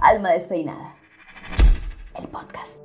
Alma Despeinada. El podcast.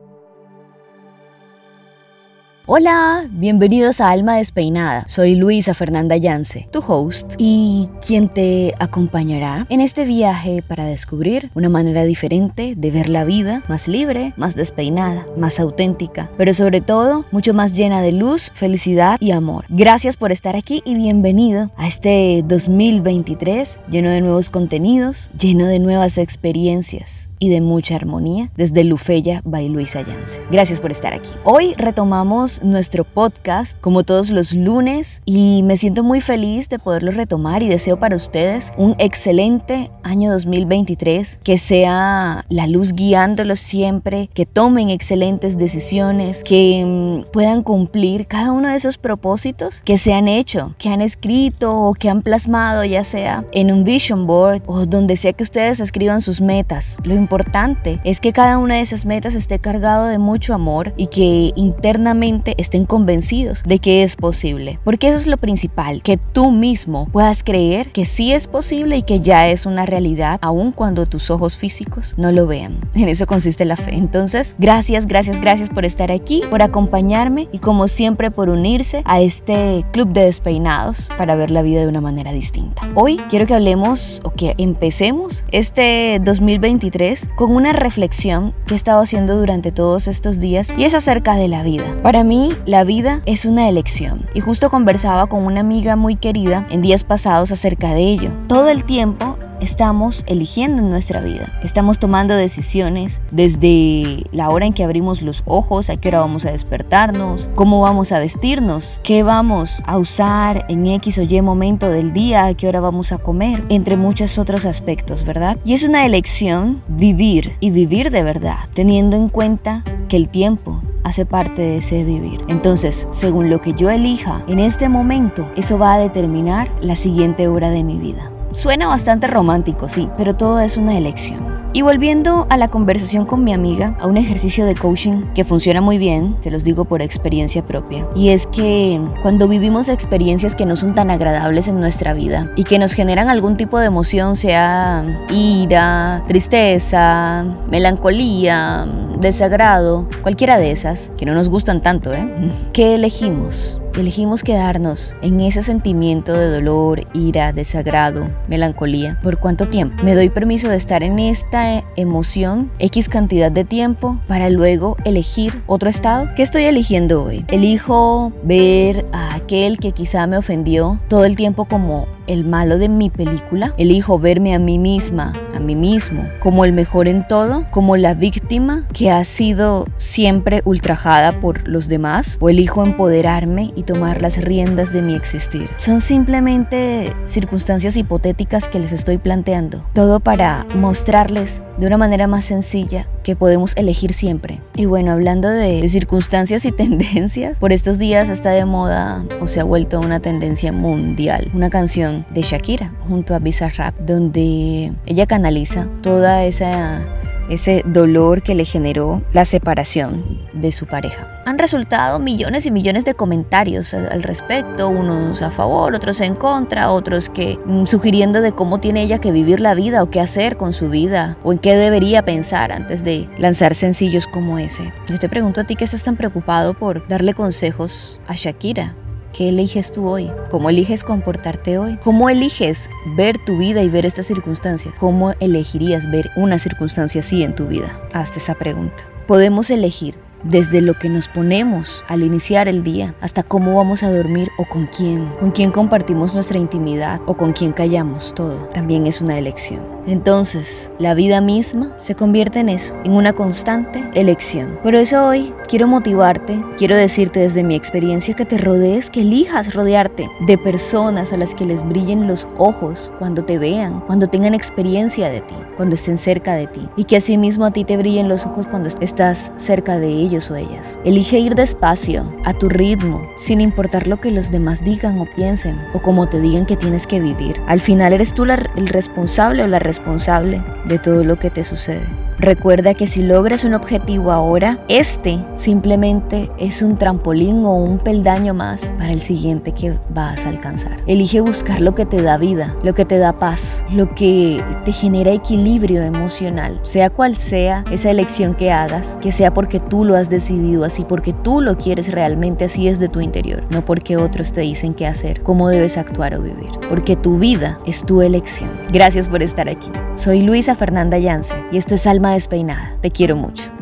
Hola, bienvenidos a Alma Despeinada. Soy Luisa Fernanda Yance, tu host, y quien te acompañará en este viaje para descubrir una manera diferente de ver la vida, más libre, más despeinada, más auténtica, pero sobre todo mucho más llena de luz, felicidad y amor. Gracias por estar aquí y bienvenido a este 2023 lleno de nuevos contenidos, lleno de nuevas experiencias y de mucha armonía desde Lufeya by Luisa Yance. Gracias por estar aquí. Hoy retomamos nuestro podcast como todos los lunes y me siento muy feliz de poderlo retomar y deseo para ustedes un excelente año 2023, que sea la luz guiándolos siempre, que tomen excelentes decisiones, que mm, puedan cumplir cada uno de esos propósitos que se han hecho, que han escrito o que han plasmado, ya sea en un vision board o donde sea que ustedes escriban sus metas. Lo importante es que cada una de esas metas esté cargado de mucho amor y que internamente estén convencidos de que es posible. Porque eso es lo principal, que tú mismo puedas creer que sí es posible y que ya es una realidad, aun cuando tus ojos físicos no lo vean. En eso consiste la fe. Entonces, gracias, gracias, gracias por estar aquí, por acompañarme y como siempre por unirse a este club de despeinados para ver la vida de una manera distinta. Hoy quiero que hablemos o que empecemos este 2023 con una reflexión que he estado haciendo durante todos estos días y es acerca de la vida. Para mí, la vida es una elección y justo conversaba con una amiga muy querida en días pasados acerca de ello. Todo el tiempo estamos eligiendo en nuestra vida. Estamos tomando decisiones desde la hora en que abrimos los ojos, a qué hora vamos a despertarnos, cómo vamos a vestirnos, qué vamos a usar en X o Y momento del día, a qué hora vamos a comer, entre muchos otros aspectos, ¿verdad? Y es una elección vivir y vivir de verdad, teniendo en cuenta que el tiempo hace parte de ese vivir. Entonces, según lo que yo elija en este momento, eso va a determinar la siguiente hora de mi vida. Suena bastante romántico, sí, pero todo es una elección. Y volviendo a la conversación con mi amiga, a un ejercicio de coaching que funciona muy bien, se los digo por experiencia propia, y es que cuando vivimos experiencias que no son tan agradables en nuestra vida y que nos generan algún tipo de emoción, sea ira, tristeza, melancolía, desagrado, cualquiera de esas, que no nos gustan tanto, ¿eh? ¿Qué elegimos? Elegimos quedarnos en ese sentimiento de dolor, ira, desagrado, melancolía. ¿Por cuánto tiempo? Me doy permiso de estar en esta emoción X cantidad de tiempo para luego elegir otro estado. ¿Qué estoy eligiendo hoy? Elijo ver a aquel que quizá me ofendió todo el tiempo como el malo de mi película. Elijo verme a mí misma, a mí mismo, como el mejor en todo, como la víctima que ha sido siempre ultrajada por los demás, o elijo empoderarme y tomar las riendas de mi existir. Son simplemente circunstancias hipotéticas que les estoy planteando. Todo para mostrarles de una manera más sencilla que podemos elegir siempre. Y bueno, hablando de circunstancias y tendencias, por estos días está de moda o se ha vuelto una tendencia mundial. Una canción de Shakira junto a Bizarrap, donde ella canaliza toda esa ese dolor que le generó la separación de su pareja. Han resultado millones y millones de comentarios al respecto, unos a favor, otros en contra, otros que mm, sugiriendo de cómo tiene ella que vivir la vida o qué hacer con su vida o en qué debería pensar antes de lanzar sencillos como ese. Yo te pregunto a ti que estás tan preocupado por darle consejos a Shakira ¿Qué eliges tú hoy? ¿Cómo eliges comportarte hoy? ¿Cómo eliges ver tu vida y ver estas circunstancias? ¿Cómo elegirías ver una circunstancia así en tu vida? Hazte esa pregunta. Podemos elegir desde lo que nos ponemos al iniciar el día hasta cómo vamos a dormir o con quién, con quién compartimos nuestra intimidad o con quién callamos todo, también es una elección. Entonces, la vida misma se convierte en eso, en una constante elección. Por eso hoy quiero motivarte, quiero decirte desde mi experiencia que te rodees, que elijas rodearte de personas a las que les brillen los ojos cuando te vean, cuando tengan experiencia de ti, cuando estén cerca de ti. Y que asimismo a ti te brillen los ojos cuando estás cerca de ellos o ellas. Elige ir despacio, a tu ritmo, sin importar lo que los demás digan o piensen, o como te digan que tienes que vivir. Al final eres tú el responsable o la responsable de todo lo que te sucede. Recuerda que si logras un objetivo ahora, este simplemente es un trampolín o un peldaño más para el siguiente que vas a alcanzar. Elige buscar lo que te da vida, lo que te da paz, lo que te genera equilibrio emocional, sea cual sea esa elección que hagas, que sea porque tú lo has decidido así, porque tú lo quieres realmente así desde tu interior, no porque otros te dicen qué hacer, cómo debes actuar o vivir, porque tu vida es tu elección. Gracias por estar aquí. Soy Luisa Fernanda Yance y esto es Alma Despeinada. Te quiero mucho.